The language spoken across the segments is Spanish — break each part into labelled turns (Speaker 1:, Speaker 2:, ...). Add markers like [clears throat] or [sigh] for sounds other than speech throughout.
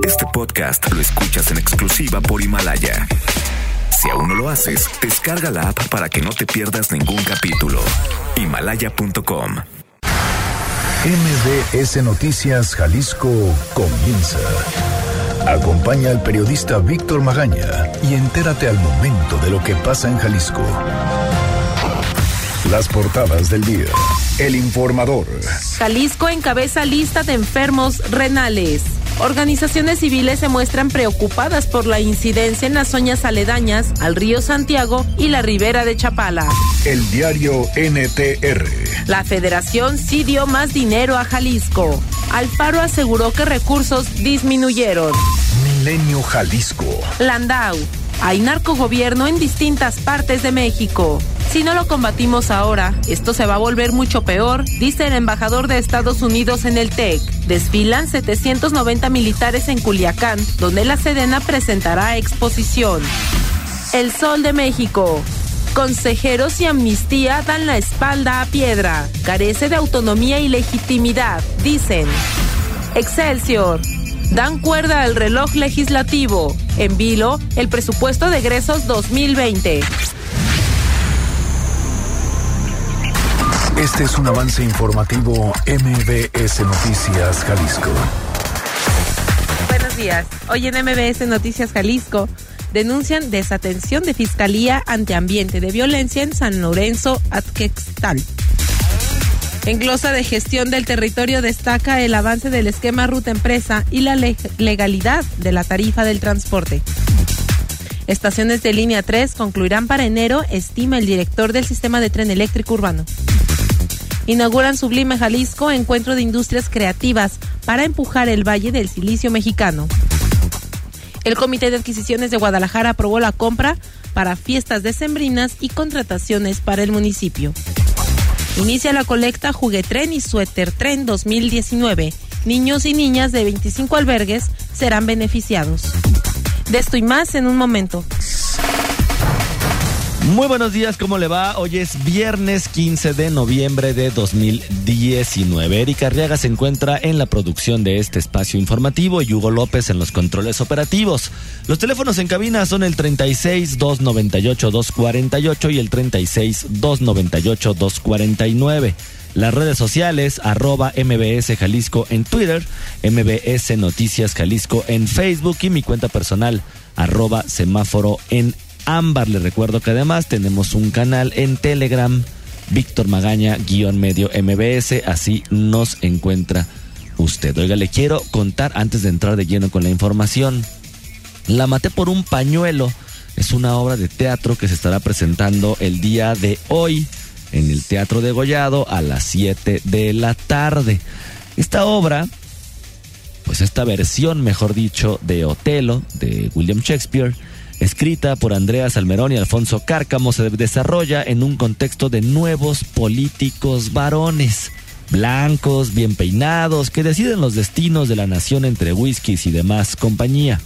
Speaker 1: Este podcast lo escuchas en exclusiva por Himalaya. Si aún no lo haces, descarga la app para que no te pierdas ningún capítulo. Himalaya.com.
Speaker 2: MBS Noticias Jalisco comienza. Acompaña al periodista Víctor Magaña y entérate al momento de lo que pasa en Jalisco. Las portadas del día. El informador.
Speaker 3: Jalisco encabeza lista de enfermos renales. Organizaciones civiles se muestran preocupadas por la incidencia en las zonas aledañas al río Santiago y la ribera de Chapala.
Speaker 2: El diario NTR.
Speaker 3: La federación sí dio más dinero a Jalisco. Alfaro aseguró que recursos disminuyeron.
Speaker 2: Milenio Jalisco.
Speaker 3: Landau. Hay narcogobierno en distintas partes de México. Si no lo combatimos ahora, esto se va a volver mucho peor, dice el embajador de Estados Unidos en el TEC. Desfilan 790 militares en Culiacán, donde la Sedena presentará exposición. El Sol de México. Consejeros y amnistía dan la espalda a piedra. Carece de autonomía y legitimidad, dicen. Excelsior. Dan cuerda al reloj legislativo. En vilo, el presupuesto de egresos 2020.
Speaker 2: Este es un avance informativo MBS Noticias Jalisco.
Speaker 3: Buenos días. Hoy en MBS Noticias Jalisco denuncian desatención de Fiscalía ante ambiente de violencia en San Lorenzo, Atquextal. En glosa de gestión del territorio destaca el avance del esquema ruta empresa y la legalidad de la tarifa del transporte. Estaciones de línea 3 concluirán para enero, estima el director del sistema de tren eléctrico urbano. Inauguran Sublime Jalisco, encuentro de industrias creativas para empujar el Valle del Silicio mexicano. El Comité de Adquisiciones de Guadalajara aprobó la compra para fiestas decembrinas y contrataciones para el municipio. Inicia la colecta Juguetren y Suéter Tren 2019. Niños y niñas de 25 albergues serán beneficiados. De esto y más en un momento.
Speaker 4: Muy buenos días, ¿cómo le va? Hoy es viernes 15 de noviembre de 2019. Erika Arriaga se encuentra en la producción de este espacio informativo y Hugo López en los controles operativos. Los teléfonos en cabina son el 36 298 248 y el 36 298 249. Las redes sociales, arroba MBS Jalisco en Twitter, MBS Noticias Jalisco en Facebook y mi cuenta personal, arroba semáforo en Ámbar. Le recuerdo que además tenemos un canal en Telegram, Víctor Magaña, medio MBS, así nos encuentra usted. Oiga, le quiero contar antes de entrar de lleno con la información. La maté por un pañuelo. Es una obra de teatro que se estará presentando el día de hoy en el Teatro de Gollado a las 7 de la tarde. Esta obra, pues esta versión, mejor dicho, de Otelo, de William Shakespeare, escrita por Andrea Salmerón y Alfonso Cárcamo, se desarrolla en un contexto de nuevos políticos varones, blancos, bien peinados, que deciden los destinos de la nación entre whiskies y demás compañía.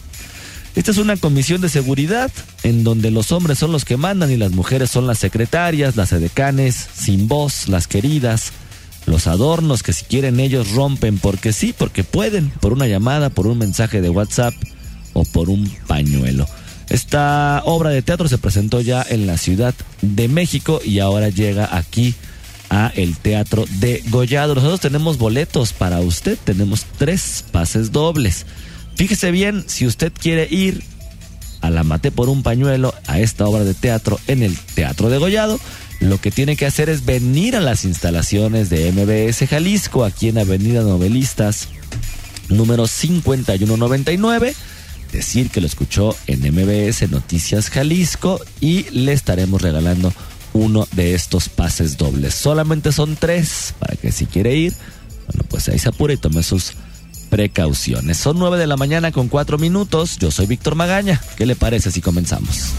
Speaker 4: Esta es una comisión de seguridad en donde los hombres son los que mandan y las mujeres son las secretarias, las edecanes, sin voz, las queridas, los adornos que si quieren ellos rompen porque sí, porque pueden, por una llamada, por un mensaje de WhatsApp o por un pañuelo. Esta obra de teatro se presentó ya en la Ciudad de México y ahora llega aquí a el Teatro de Gollado. Nosotros tenemos boletos para usted, tenemos tres pases dobles. Fíjese bien, si usted quiere ir a la Mate por un pañuelo a esta obra de teatro en el Teatro de Gollado, lo que tiene que hacer es venir a las instalaciones de MBS Jalisco, aquí en Avenida Novelistas, número 5199 decir que lo escuchó en MBS Noticias Jalisco y le estaremos regalando uno de estos pases dobles. Solamente son tres para que si quiere ir, bueno, pues ahí se apure y tome sus precauciones. Son nueve de la mañana con cuatro minutos. Yo soy Víctor Magaña. ¿Qué le parece si comenzamos?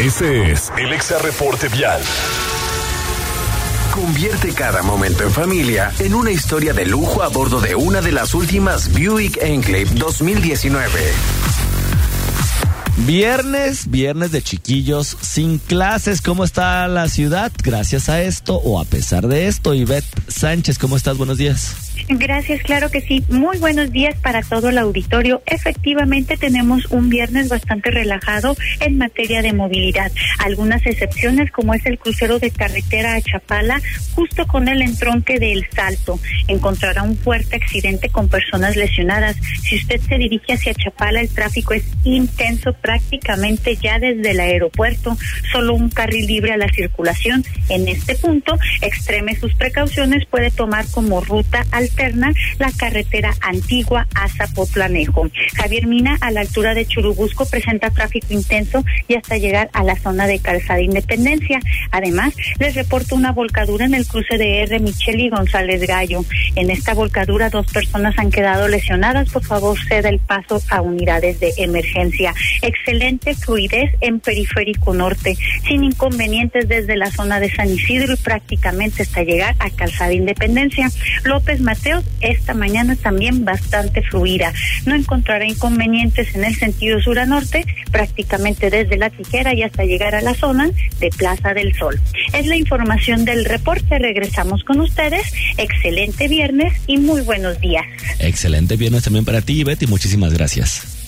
Speaker 2: Ese es el Exa Reporte Vial.
Speaker 5: Convierte cada momento en familia en una historia de lujo a bordo de una de las últimas Buick Enclave 2019.
Speaker 4: Viernes, viernes de chiquillos sin clases. ¿Cómo está la ciudad? Gracias a esto o a pesar de esto. Ivette Sánchez, ¿cómo estás? Buenos días.
Speaker 6: Gracias, claro que sí. Muy buenos días para todo el auditorio. Efectivamente, tenemos un viernes bastante relajado en materia de movilidad. Algunas excepciones, como es el crucero de carretera a Chapala, justo con el entronque del Salto. Encontrará un fuerte accidente con personas lesionadas. Si usted se dirige hacia Chapala, el tráfico es intenso prácticamente ya desde el aeropuerto. Solo un carril libre a la circulación. En este punto, extreme sus precauciones, puede tomar como ruta al alterna la carretera antigua a Zapotlanejo. Javier Mina, a la altura de Churubusco, presenta tráfico intenso y hasta llegar a la zona de Calzada Independencia. Además, les reporto una volcadura en el cruce de R. Michel y González Gallo. En esta volcadura, dos personas han quedado lesionadas. Por favor, ceda el paso a unidades de emergencia. Excelente fluidez en periférico norte, sin inconvenientes desde la zona de San Isidro y prácticamente hasta llegar a Calzada Independencia. López esta mañana también bastante fluida. No encontrará inconvenientes en el sentido sur a norte, prácticamente desde la tijera y hasta llegar a la zona de Plaza del Sol. Es la información del reporte. Regresamos con ustedes. Excelente viernes y muy buenos días.
Speaker 4: Excelente viernes también para ti, Betty. Muchísimas gracias.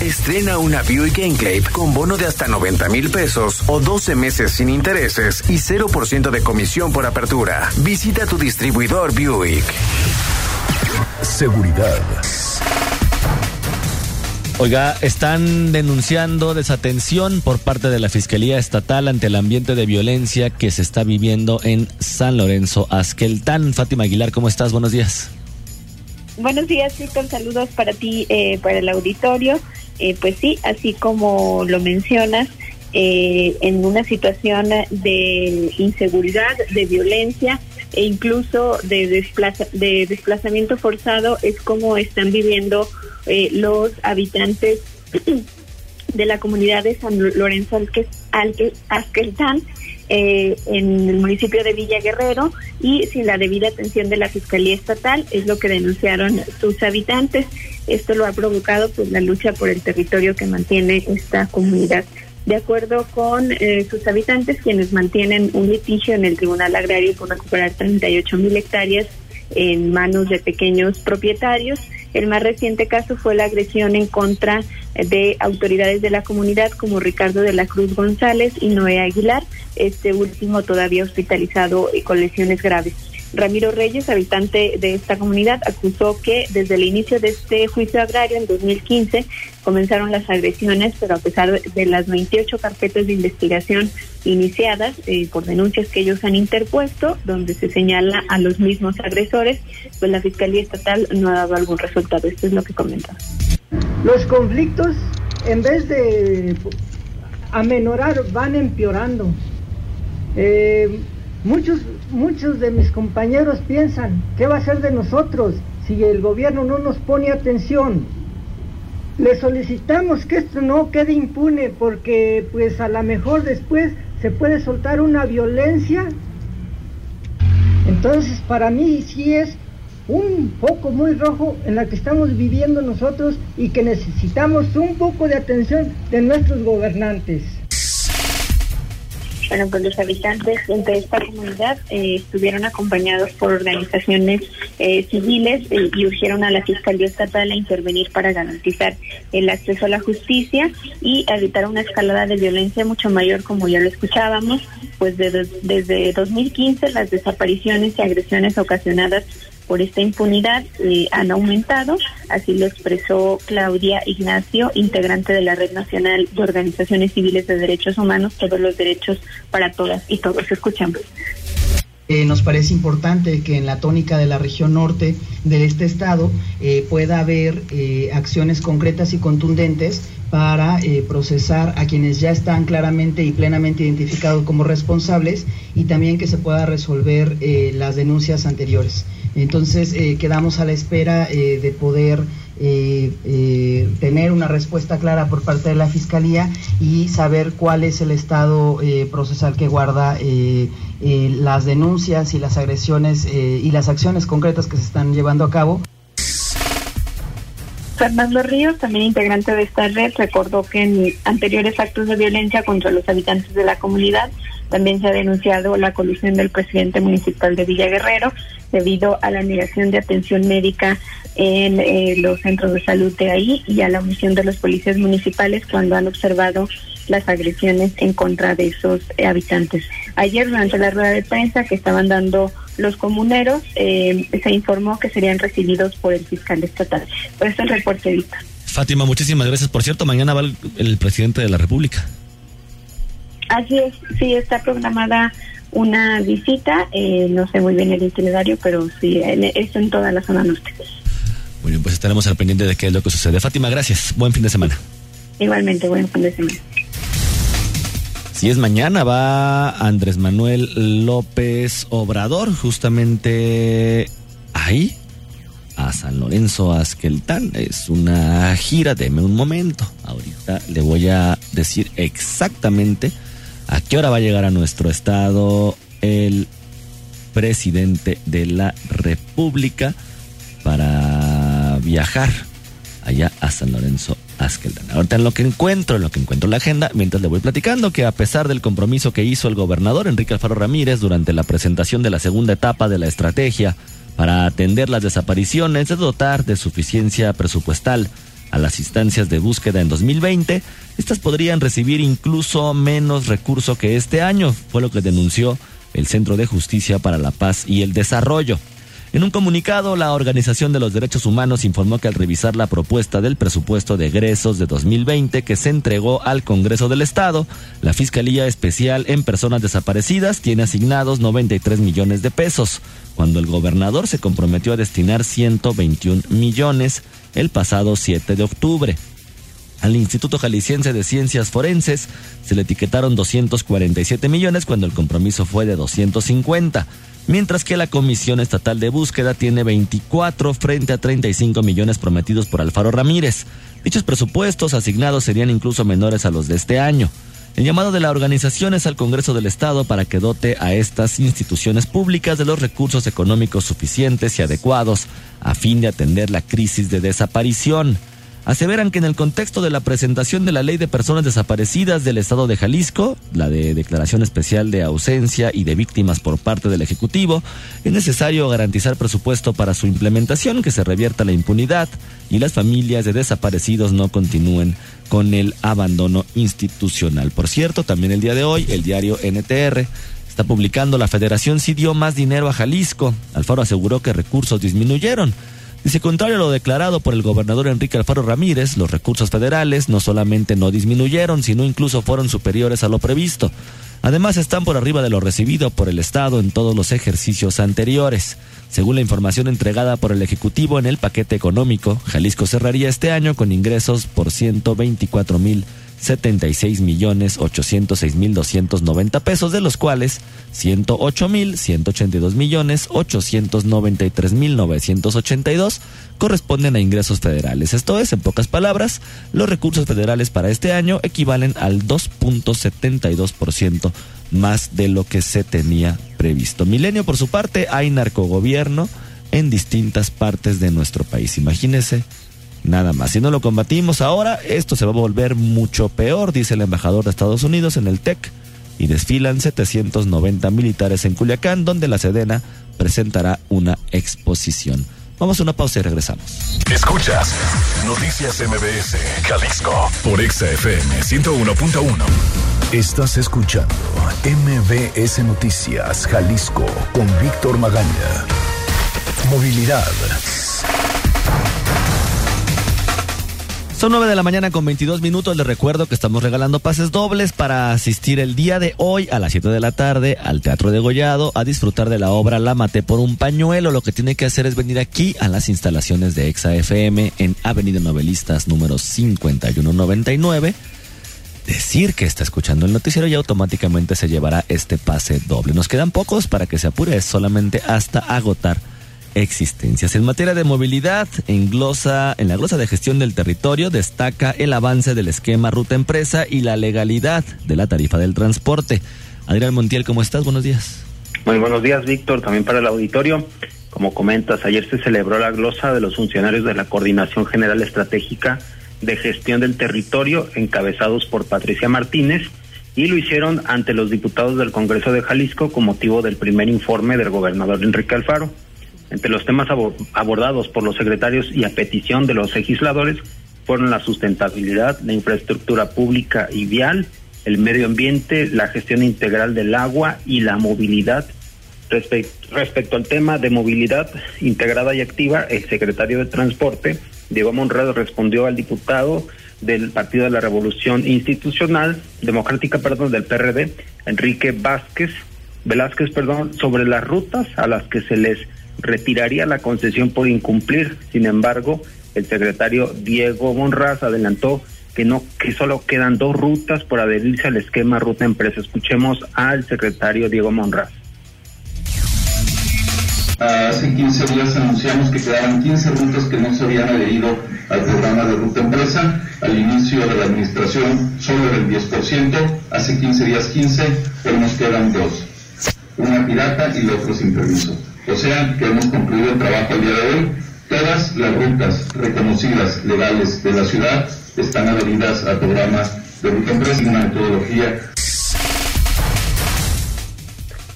Speaker 5: Estrena una Buick Enclave con bono de hasta 90 mil pesos o 12 meses sin intereses y 0% de comisión por apertura. Visita tu distribuidor Buick.
Speaker 2: Seguridad.
Speaker 4: Oiga, están denunciando desatención por parte de la Fiscalía Estatal ante el ambiente de violencia que se está viviendo en San Lorenzo Asqueltán. Fátima Aguilar, ¿cómo estás? Buenos días.
Speaker 7: Buenos días, Víctor. Saludos para ti, eh, para el auditorio. Eh, pues sí, así como lo mencionas, eh, en una situación de inseguridad, de violencia e incluso de, de desplazamiento forzado es como están viviendo eh, los habitantes [clears throat] de la comunidad de San Lorenzo Alqueltán eh, en el municipio de Villa Guerrero y sin la debida atención de la Fiscalía Estatal, es lo que denunciaron sus habitantes. Esto lo ha provocado pues la lucha por el territorio que mantiene esta comunidad. De acuerdo con eh, sus habitantes, quienes mantienen un litigio en el Tribunal Agrario por recuperar 38 mil hectáreas en manos de pequeños propietarios, el más reciente caso fue la agresión en contra de autoridades de la comunidad como Ricardo de la Cruz González y Noé Aguilar, este último todavía hospitalizado y con lesiones graves. Ramiro Reyes, habitante de esta comunidad, acusó que desde el inicio de este juicio agrario en 2015 comenzaron las agresiones, pero a pesar de las 28 carpetas de investigación iniciadas eh, por denuncias que ellos han interpuesto, donde se señala a los mismos agresores, pues la Fiscalía Estatal no ha dado algún resultado. Esto es lo que comenta.
Speaker 8: Los conflictos, en vez de amenorar, van empeorando. Eh, muchos muchos de mis compañeros piensan, ¿qué va a ser de nosotros si el gobierno no nos pone atención? Le solicitamos que esto no quede impune porque pues a lo mejor después se puede soltar una violencia. Entonces para mí sí es un poco muy rojo en la que estamos viviendo nosotros y que necesitamos un poco de atención de nuestros gobernantes.
Speaker 7: Bueno, pues los habitantes de esta comunidad eh, estuvieron acompañados por organizaciones eh, civiles eh, y urgieron a la Fiscalía Estatal a intervenir para garantizar el acceso a la justicia y evitar una escalada de violencia mucho mayor, como ya lo escuchábamos, pues desde 2015 las desapariciones y agresiones ocasionadas por esta impunidad eh, han aumentado, así lo expresó Claudia Ignacio, integrante de la Red Nacional de Organizaciones Civiles de Derechos Humanos, todos los derechos para todas y todos. Escuchamos.
Speaker 9: Eh, nos parece importante que en la tónica de la región norte de este estado eh, pueda haber acciones concretas y contundentes para procesar a quienes ya están claramente y plenamente identificados como responsables y también que se pueda resolver las denuncias anteriores. Entonces eh, quedamos a la espera eh, de poder eh, eh, tener una respuesta clara por parte de la Fiscalía y saber cuál es el estado eh, procesal que guarda las denuncias y las agresiones y las acciones concretas que se están llevando a cabo.
Speaker 7: Fernando Ríos, también integrante de esta red, recordó que en anteriores actos de violencia contra los habitantes de la comunidad también se ha denunciado la colusión del presidente municipal de Villa Guerrero debido a la negación de atención médica en eh, los centros de salud de ahí y a la omisión de los policías municipales cuando han observado las agresiones en contra de esos habitantes. Ayer durante la rueda de prensa que estaban dando los comuneros, eh, se informó que serían recibidos por el fiscal estatal. Por eso el reporte.
Speaker 4: Fátima, muchísimas gracias. Por cierto, mañana va el presidente de la República.
Speaker 7: Así es, sí, está programada una visita, eh, no sé muy bien el itinerario, pero sí, es en toda la zona norte.
Speaker 4: Muy bien, pues estaremos al pendiente de qué es lo que sucede. Fátima, gracias. Buen fin de semana.
Speaker 7: Igualmente, buen fin de semana.
Speaker 4: Si es mañana, va Andrés Manuel López Obrador, justamente ahí, a San Lorenzo Asqueltán. Es una gira, deme un momento. Ahorita le voy a decir exactamente a qué hora va a llegar a nuestro estado el presidente de la República para viajar allá a San Lorenzo Askeldan. Ahorita en lo que encuentro, en lo que encuentro la agenda, mientras le voy platicando que a pesar del compromiso que hizo el gobernador Enrique Alfaro Ramírez durante la presentación de la segunda etapa de la estrategia para atender las desapariciones, de dotar de suficiencia presupuestal a las instancias de búsqueda en 2020, estas podrían recibir incluso menos recurso que este año, fue lo que denunció el Centro de Justicia para la Paz y el Desarrollo. En un comunicado, la Organización de los Derechos Humanos informó que al revisar la propuesta del presupuesto de egresos de 2020 que se entregó al Congreso del Estado, la Fiscalía Especial en Personas Desaparecidas tiene asignados 93 millones de pesos, cuando el gobernador se comprometió a destinar 121 millones el pasado 7 de octubre. Al Instituto Jalisciense de Ciencias Forenses se le etiquetaron 247 millones cuando el compromiso fue de 250, mientras que la Comisión Estatal de Búsqueda tiene 24 frente a 35 millones prometidos por Alfaro Ramírez. Dichos presupuestos asignados serían incluso menores a los de este año. El llamado de la organización es al Congreso del Estado para que dote a estas instituciones públicas de los recursos económicos suficientes y adecuados a fin de atender la crisis de desaparición aseveran que en el contexto de la presentación de la Ley de Personas Desaparecidas del Estado de Jalisco, la de declaración especial de ausencia y de víctimas por parte del Ejecutivo, es necesario garantizar presupuesto para su implementación, que se revierta la impunidad y las familias de desaparecidos no continúen con el abandono institucional. Por cierto, también el día de hoy, el diario NTR está publicando la Federación sí dio más dinero a Jalisco. Alfaro aseguró que recursos disminuyeron Dice, contrario a lo declarado por el gobernador Enrique Alfaro Ramírez, los recursos federales no solamente no disminuyeron, sino incluso fueron superiores a lo previsto. Además, están por arriba de lo recibido por el Estado en todos los ejercicios anteriores. Según la información entregada por el Ejecutivo en el paquete económico, Jalisco cerraría este año con ingresos por 124 mil 76 millones 806 mil 290 pesos, de los cuales 108 mil 182 millones 893 mil 982 corresponden a ingresos federales. Esto es, en pocas palabras, los recursos federales para este año equivalen al 2.72% más de lo que se tenía previsto. Milenio, por su parte, hay narcogobierno en distintas partes de nuestro país. Imagínese Nada más. Si no lo combatimos ahora, esto se va a volver mucho peor, dice el embajador de Estados Unidos en el TEC. Y desfilan 790 militares en Culiacán, donde la Sedena presentará una exposición. Vamos a una pausa y regresamos.
Speaker 10: Escuchas Noticias MBS, Jalisco, por XFM 101.1.
Speaker 2: Estás escuchando MBS Noticias, Jalisco, con Víctor Magaña. Movilidad.
Speaker 4: Son 9 de la mañana con 22 minutos. Les recuerdo que estamos regalando pases dobles para asistir el día de hoy a las 7 de la tarde al Teatro de Gollado a disfrutar de la obra La Maté por un pañuelo. Lo que tiene que hacer es venir aquí a las instalaciones de Exa FM en Avenida Novelistas número 5199 decir que está escuchando el noticiero y automáticamente se llevará este pase doble. Nos quedan pocos para que se apure, solamente hasta agotar existencias. En materia de movilidad, en, glosa, en la glosa de gestión del territorio destaca el avance del esquema ruta empresa y la legalidad de la tarifa del transporte. Adrián Montiel, ¿cómo estás? Buenos días.
Speaker 11: Muy buenos días, Víctor, también para el auditorio. Como comentas, ayer se celebró la glosa de los funcionarios de la Coordinación General Estratégica de Gestión del Territorio, encabezados por Patricia Martínez, y lo hicieron ante los diputados del Congreso de Jalisco con motivo del primer informe del gobernador Enrique Alfaro. Entre los temas abordados por los secretarios y a petición de los legisladores fueron la sustentabilidad, la infraestructura pública y vial, el medio ambiente, la gestión integral del agua y la movilidad. respecto al tema de movilidad integrada y activa, el secretario de Transporte, Diego Monrado, respondió al diputado del Partido de la Revolución Institucional Democrática, perdón, del PRD, Enrique Vázquez, Velázquez, perdón, sobre las rutas a las que se les retiraría la concesión por incumplir. Sin embargo, el secretario Diego Monraz adelantó que no que solo quedan dos rutas por adherirse al esquema ruta empresa. Escuchemos al secretario Diego Monraz.
Speaker 12: Hace 15 días anunciamos que quedaban 15 rutas que no se habían adherido al programa de ruta empresa. Al inicio de la administración solo era el 10%, hace 15 días 15, pero nos quedan dos. Una pirata y la otra sin permiso. O sea que hemos concluido el trabajo el día de hoy. Todas las rutas reconocidas legales de la ciudad están adheridas al programa de ruta empresa y una metodología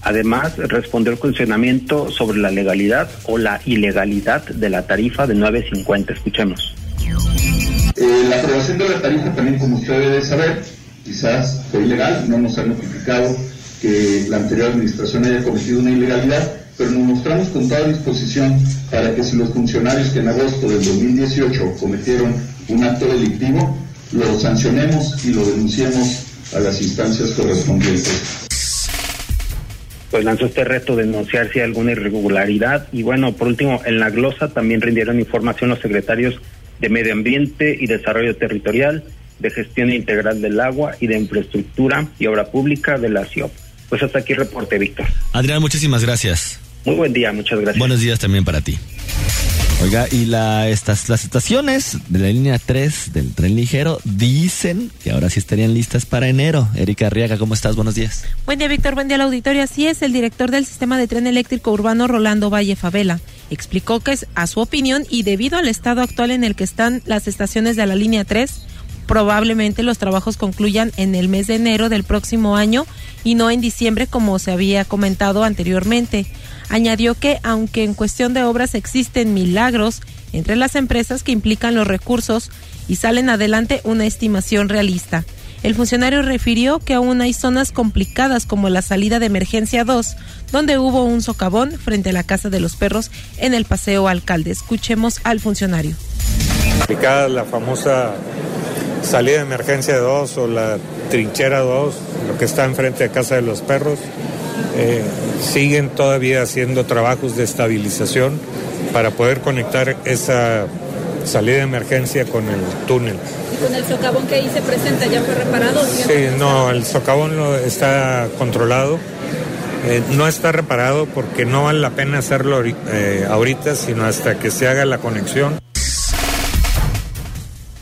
Speaker 11: Además, respondió el cuestionamiento sobre la legalidad o la ilegalidad de la tarifa de 9.50. Escuchemos.
Speaker 12: Eh, la aprobación de la tarifa también, como usted debe saber, quizás fue ilegal, no nos han notificado que la anterior administración haya cometido una ilegalidad, pero nos mostramos con toda disposición para que si los funcionarios que en agosto del 2018 cometieron un acto delictivo, lo sancionemos y lo denunciemos a las instancias correspondientes
Speaker 11: pues lanzó este reto de denunciar si hay alguna irregularidad. Y bueno, por último, en la glosa también rindieron información los secretarios de Medio Ambiente y Desarrollo Territorial, de Gestión Integral del Agua y de Infraestructura y Obra Pública de la CIOP. Pues hasta aquí reporte, Víctor.
Speaker 4: Adrián, muchísimas gracias.
Speaker 11: Muy buen día, muchas gracias.
Speaker 4: Buenos días también para ti. Oiga, y la, estas, las estaciones de la línea 3 del tren ligero dicen que ahora sí estarían listas para enero. Erika Arriaga, ¿cómo estás? Buenos días.
Speaker 3: Buen día, Víctor. Buen día al auditorio. Así es, el director del sistema de tren eléctrico urbano, Rolando Valle Favela, explicó que es, a su opinión y debido al estado actual en el que están las estaciones de la línea 3, probablemente los trabajos concluyan en el mes de enero del próximo año y no en diciembre como se había comentado anteriormente. Añadió que aunque en cuestión de obras existen milagros entre las empresas que implican los recursos y salen adelante una estimación realista. El funcionario refirió que aún hay zonas complicadas como la salida de emergencia 2, donde hubo un socavón frente a la Casa de los Perros en el Paseo Alcalde. Escuchemos al funcionario.
Speaker 13: La famosa salida de emergencia 2 o la trinchera 2, lo que está enfrente de Casa de los Perros. Eh, siguen todavía haciendo trabajos de estabilización para poder conectar esa salida de emergencia con el túnel.
Speaker 14: ¿Y con el socavón que ahí se presenta ya fue reparado?
Speaker 13: Sí, no, el socavón está controlado. Eh, no está reparado porque no vale la pena hacerlo eh, ahorita, sino hasta que se haga la conexión.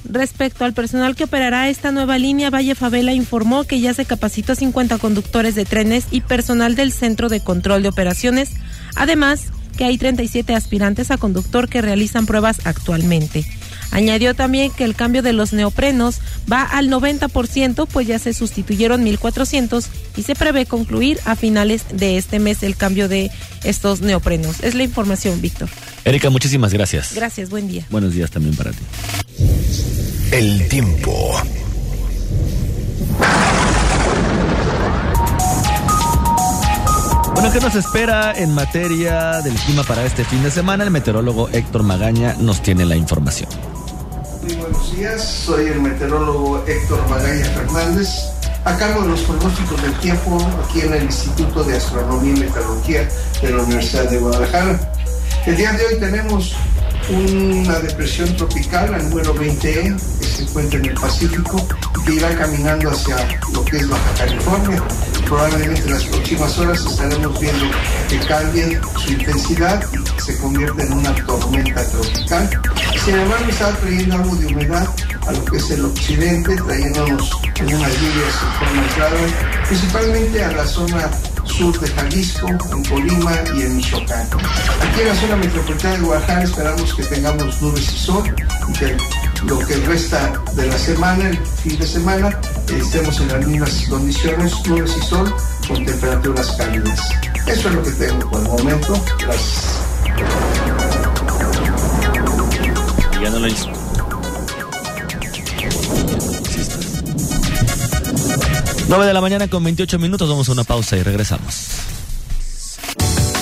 Speaker 3: Respecto al personal que operará esta nueva línea, Valle Favela informó que ya se capacitó a 50 conductores de trenes y personal del Centro de Control de Operaciones, además que hay 37 aspirantes a conductor que realizan pruebas actualmente. Añadió también que el cambio de los neoprenos va al 90%, pues ya se sustituyeron 1.400 y se prevé concluir a finales de este mes el cambio de estos neoprenos. Es la información, Víctor.
Speaker 4: Erika, muchísimas gracias.
Speaker 3: Gracias, buen día.
Speaker 4: Buenos días también para ti.
Speaker 2: El tiempo.
Speaker 4: Bueno, ¿qué nos espera en materia del clima para este fin de semana? El meteorólogo Héctor Magaña nos tiene la información.
Speaker 15: Muy buenos días, soy el meteorólogo Héctor Magaña Fernández, a cargo de los pronósticos del tiempo aquí en el Instituto de Astronomía y Meteorología de la Universidad de Guadalajara. El día de hoy tenemos una depresión tropical, la número 20E, que se encuentra en el Pacífico y que irá caminando hacia lo que es Baja California. Probablemente en las próximas horas estaremos viendo que cambie su intensidad y se convierte en una tormenta tropical. Sin embargo, está trayendo algo de humedad a lo que es el occidente, trayéndonos en unas lluvias en forma clara, principalmente a la zona sur de Jalisco, en Colima y en Michoacán. Aquí en la zona metropolitana de Guadalajara esperamos que tengamos nubes y sol y que lo que resta de la semana, el fin de semana, estemos en las mismas condiciones, nubes y sol, con temperaturas cálidas. Eso es lo que tengo por el momento. Gracias.
Speaker 4: Ya no lo hizo. 9 de la mañana con 28 minutos, vamos a una pausa y regresamos.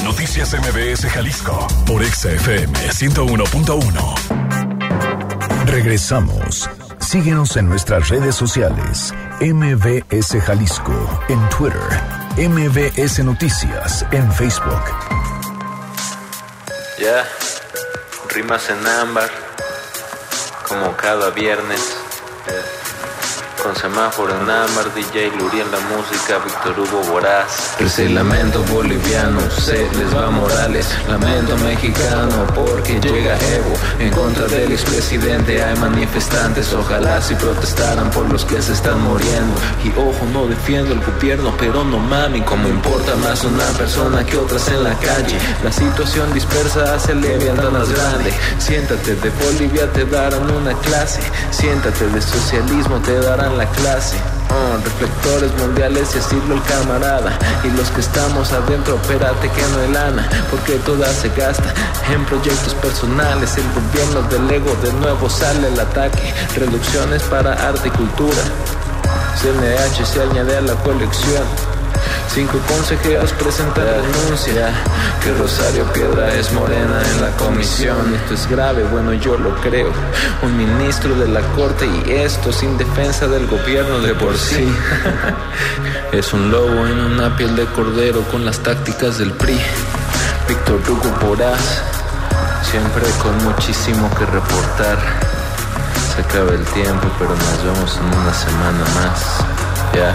Speaker 10: Noticias MBS Jalisco por XFM 101.1.
Speaker 2: Regresamos. Síguenos en nuestras redes sociales. MBS Jalisco en Twitter. MBS Noticias en Facebook.
Speaker 16: Ya, rimas en ámbar, como cada viernes. Con semáforo en ámbar, DJ Luri en la música, Víctor Hugo Voraz. Ese lamento boliviano, se les va Morales. Lamento mexicano, porque llega Evo. En contra del expresidente hay manifestantes. Ojalá si protestaran por los que se están muriendo. Y ojo, no defiendo el gobierno, pero no mami, como importa más una persona que otras en la calle. La situación dispersa hace leviatán más grande. Siéntate de Bolivia, te darán una clase. Siéntate de socialismo, te darán la clase. Oh, reflectores mundiales y así el camarada. Y los que estamos adentro, espérate que no hay lana, porque toda se gasta en proyectos personales. El gobierno del ego de nuevo sale al ataque. Reducciones para arte y cultura. CNH se añade a la colección. Cinco consejeros presentan denuncia que Rosario Piedra es morena en la comisión. Esto es grave, bueno yo lo creo. Un ministro de la corte y esto sin defensa del gobierno de por sí. [laughs] es un lobo en una piel de cordero con las tácticas del PRI. Víctor Hugo Voraz, siempre con muchísimo que reportar. Se acaba el tiempo, pero nos vemos en una semana más. Ya.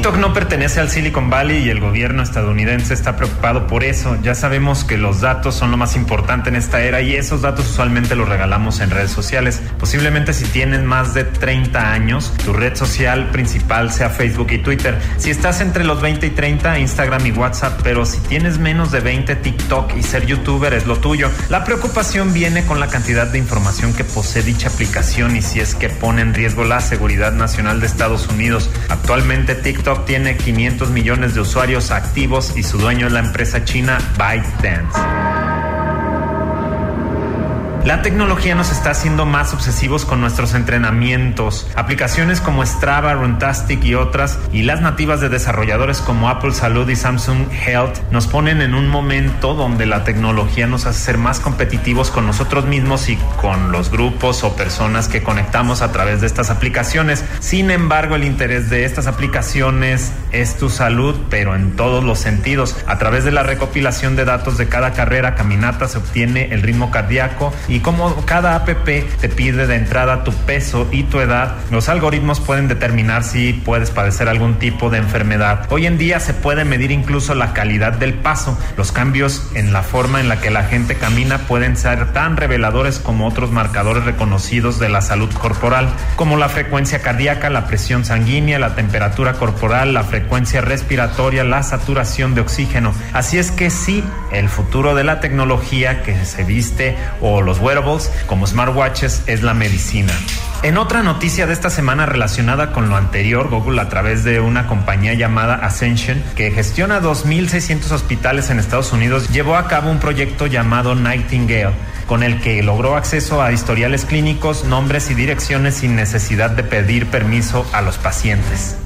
Speaker 17: TikTok no pertenece al Silicon Valley y el gobierno estadounidense está preocupado por eso. Ya sabemos que los datos son lo más importante en esta era y esos datos usualmente los regalamos en redes sociales. Posiblemente si tienes más de 30 años, tu red social principal sea Facebook y Twitter. Si estás entre los 20 y 30, Instagram y WhatsApp, pero si tienes menos de 20, TikTok y ser youtuber es lo tuyo. La preocupación viene con la cantidad de información que posee dicha aplicación y si es que pone en riesgo la seguridad nacional de Estados Unidos. Actualmente TikTok tiene 500 millones de usuarios activos y su dueño es la empresa china ByteDance. La tecnología nos está haciendo más obsesivos con nuestros entrenamientos. Aplicaciones como Strava, Runtastic y otras, y las nativas de desarrolladores como Apple Salud y Samsung Health, nos ponen en un momento donde la tecnología nos hace ser más competitivos con nosotros mismos y con los grupos o personas que conectamos a través de estas aplicaciones. Sin embargo, el interés de estas aplicaciones es tu salud, pero en todos los sentidos. A través de la recopilación de datos de cada carrera, caminata, se obtiene el ritmo cardíaco y como cada app te pide de entrada tu peso y tu edad, los algoritmos pueden determinar si puedes padecer algún tipo de enfermedad. Hoy en día se puede medir incluso la calidad del paso. Los cambios en la forma en la que la gente camina pueden ser tan reveladores como otros marcadores reconocidos de la salud corporal, como la frecuencia cardíaca, la presión sanguínea, la temperatura corporal, la frecuencia respiratoria, la saturación de oxígeno. Así es que sí, el futuro de la tecnología que se viste o los wearables como smartwatches es la medicina. En otra noticia de esta semana relacionada con lo anterior, Google a través de una compañía llamada Ascension, que gestiona 2.600 hospitales en Estados Unidos, llevó a cabo un proyecto llamado Nightingale, con el que logró acceso a historiales clínicos, nombres y direcciones sin necesidad de pedir permiso a los pacientes.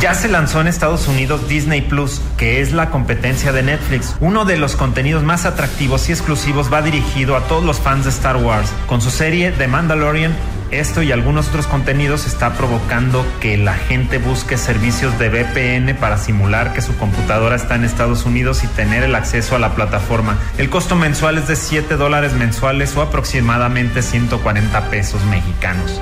Speaker 17: Ya se lanzó en Estados Unidos Disney Plus, que es la competencia de Netflix. Uno de los contenidos más atractivos y exclusivos va dirigido a todos los fans de Star Wars. Con su serie The Mandalorian, Esto y algunos otros contenidos está provocando que la gente busque servicios de VPN para simular que su computadora está en Estados Unidos y tener el acceso a la plataforma. El costo mensual es de 7 dólares mensuales o aproximadamente 140 pesos mexicanos.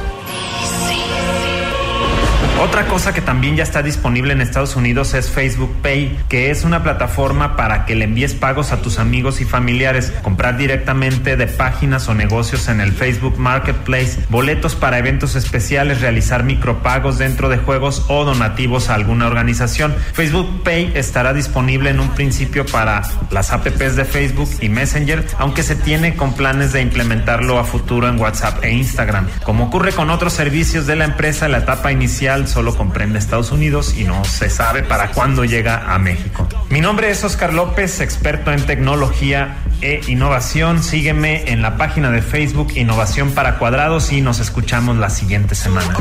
Speaker 17: Otra cosa que también ya está disponible en Estados Unidos es Facebook Pay, que es una plataforma para que le envíes pagos a tus amigos y familiares, comprar directamente de páginas o negocios en el Facebook Marketplace, boletos para eventos especiales, realizar micropagos dentro de juegos o donativos a alguna organización. Facebook Pay estará disponible en un principio para las apps de Facebook y Messenger, aunque se tiene con planes de implementarlo a futuro en WhatsApp e Instagram. Como ocurre con otros servicios de la empresa, la etapa inicial solo comprende Estados Unidos y no se sabe para cuándo llega a México. Mi nombre es Oscar López, experto en tecnología e innovación. Sígueme en la página de Facebook Innovación para Cuadrados y nos escuchamos la siguiente semana.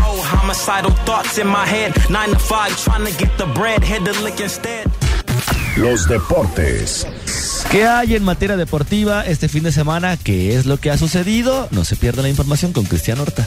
Speaker 2: Los deportes.
Speaker 4: ¿Qué hay en materia deportiva este fin de semana? ¿Qué es lo que ha sucedido? No se pierda la información con Cristian Horta.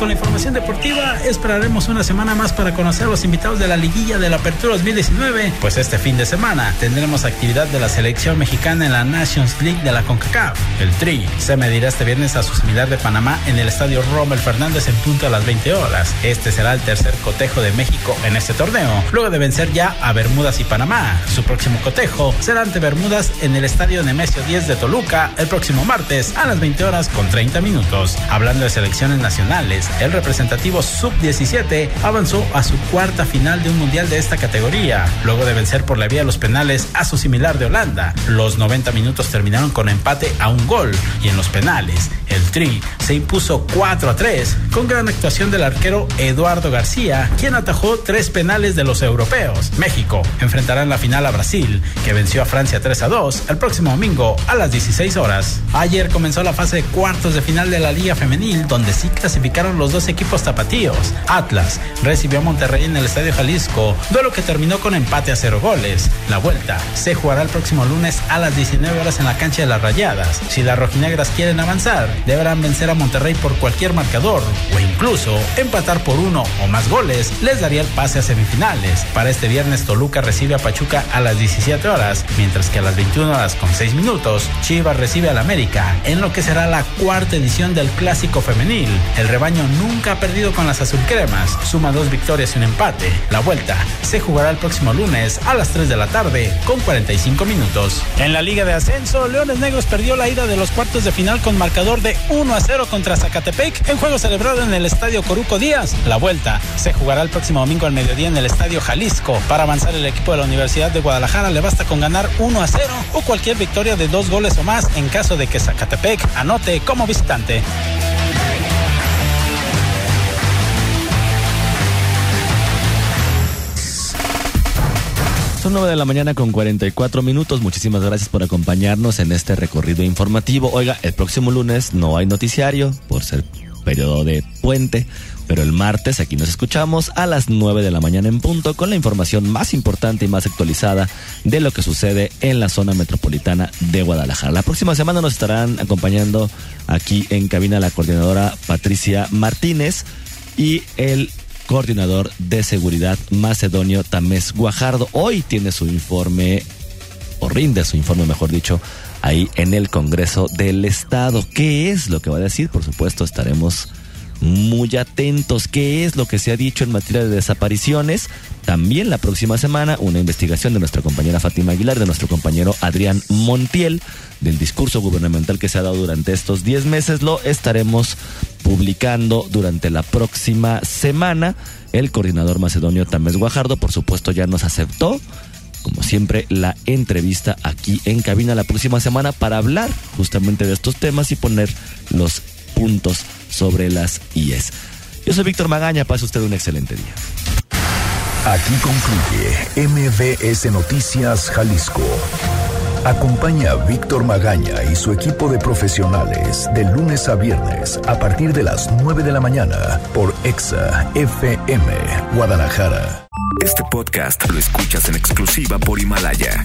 Speaker 18: Con la información deportiva. Esperaremos una semana más para conocer a los invitados de la liguilla de la Apertura 2019, pues este fin de semana tendremos actividad de la selección mexicana en la Nations League de la CONCACAF. El Tri se medirá este viernes a su similar de Panamá en el estadio Rommel Fernández en punto a las 20 horas. Este será el tercer cotejo de México en este torneo, luego de vencer ya a Bermudas y Panamá. Su próximo cotejo será ante Bermudas en el estadio Nemesio 10 de Toluca el próximo martes a las 20 horas con 30 minutos. Hablando de selección nacionales, el representativo sub-17 avanzó a su cuarta final de un mundial de esta categoría, luego de vencer por la vía de los penales a su similar de Holanda. Los 90 minutos terminaron con empate a un gol y en los penales, el Tri se impuso 4 a 3 con gran actuación del arquero Eduardo García, quien atajó tres penales de los europeos. México enfrentará en la final a Brasil, que venció a Francia 3 a 2 el próximo domingo a las 16 horas. Ayer comenzó la fase de cuartos de final de la Liga Femenil, donde sí clasificaron los dos equipos tapatíos. Atlas recibió a Monterrey en el Estadio Jalisco, duelo que terminó con empate a cero goles. La vuelta se jugará el próximo lunes a las 19 horas en la cancha de las Rayadas. Si las rojinegras quieren avanzar, deberán vencer a Monterrey por cualquier marcador o incluso empatar por uno o más goles les daría el pase a semifinales. Para este viernes Toluca recibe a Pachuca a las 17 horas, mientras que a las 21 horas con 6 minutos Chivas recibe al América en lo que será la cuarta edición del Clásico Femenil. El rebaño nunca ha perdido con las azulcremas, suma dos victorias y un empate. La vuelta se jugará el próximo lunes a las 3 de la tarde con 45 minutos. En la Liga de Ascenso, Leones Negros perdió la ida de los cuartos de final con marcador de 1 a 0 contra Zacatepec en juego celebrado en el Estadio Coruco Díaz. La vuelta se jugará el próximo domingo al mediodía en el Estadio Jalisco. Para avanzar el equipo de la Universidad de Guadalajara le basta con ganar 1 a 0 o cualquier victoria de dos goles o más en caso de que Zacatepec anote como visitante.
Speaker 4: Son 9 de la mañana con 44 minutos. Muchísimas gracias por acompañarnos en este recorrido informativo. Oiga, el próximo lunes no hay noticiario por ser periodo de puente, pero el martes aquí nos escuchamos a las 9 de la mañana en punto con la información más importante y más actualizada de lo que sucede en la zona metropolitana de Guadalajara. La próxima semana nos estarán acompañando aquí en cabina la coordinadora Patricia Martínez y el coordinador de seguridad macedonio Tamés Guajardo. Hoy tiene su informe, o rinde su informe, mejor dicho, ahí en el Congreso del Estado. ¿Qué es lo que va a decir? Por supuesto, estaremos muy atentos. ¿Qué es lo que se ha dicho en materia de desapariciones? También la próxima semana una investigación de nuestra compañera Fátima Aguilar, de nuestro compañero Adrián Montiel, del discurso gubernamental que se ha dado durante estos 10 meses. Lo estaremos publicando durante la próxima semana. El coordinador macedonio Tamés Guajardo, por supuesto, ya nos aceptó como siempre, la entrevista aquí en cabina la próxima semana para hablar justamente de estos temas y poner los puntos sobre las IES. Yo soy Víctor Magaña, pase usted un excelente día.
Speaker 2: Aquí concluye MBS Noticias Jalisco. Acompaña a Víctor Magaña y su equipo de profesionales de lunes a viernes a partir de las 9 de la mañana por EXA FM Guadalajara.
Speaker 1: Este podcast lo escuchas en exclusiva por Himalaya.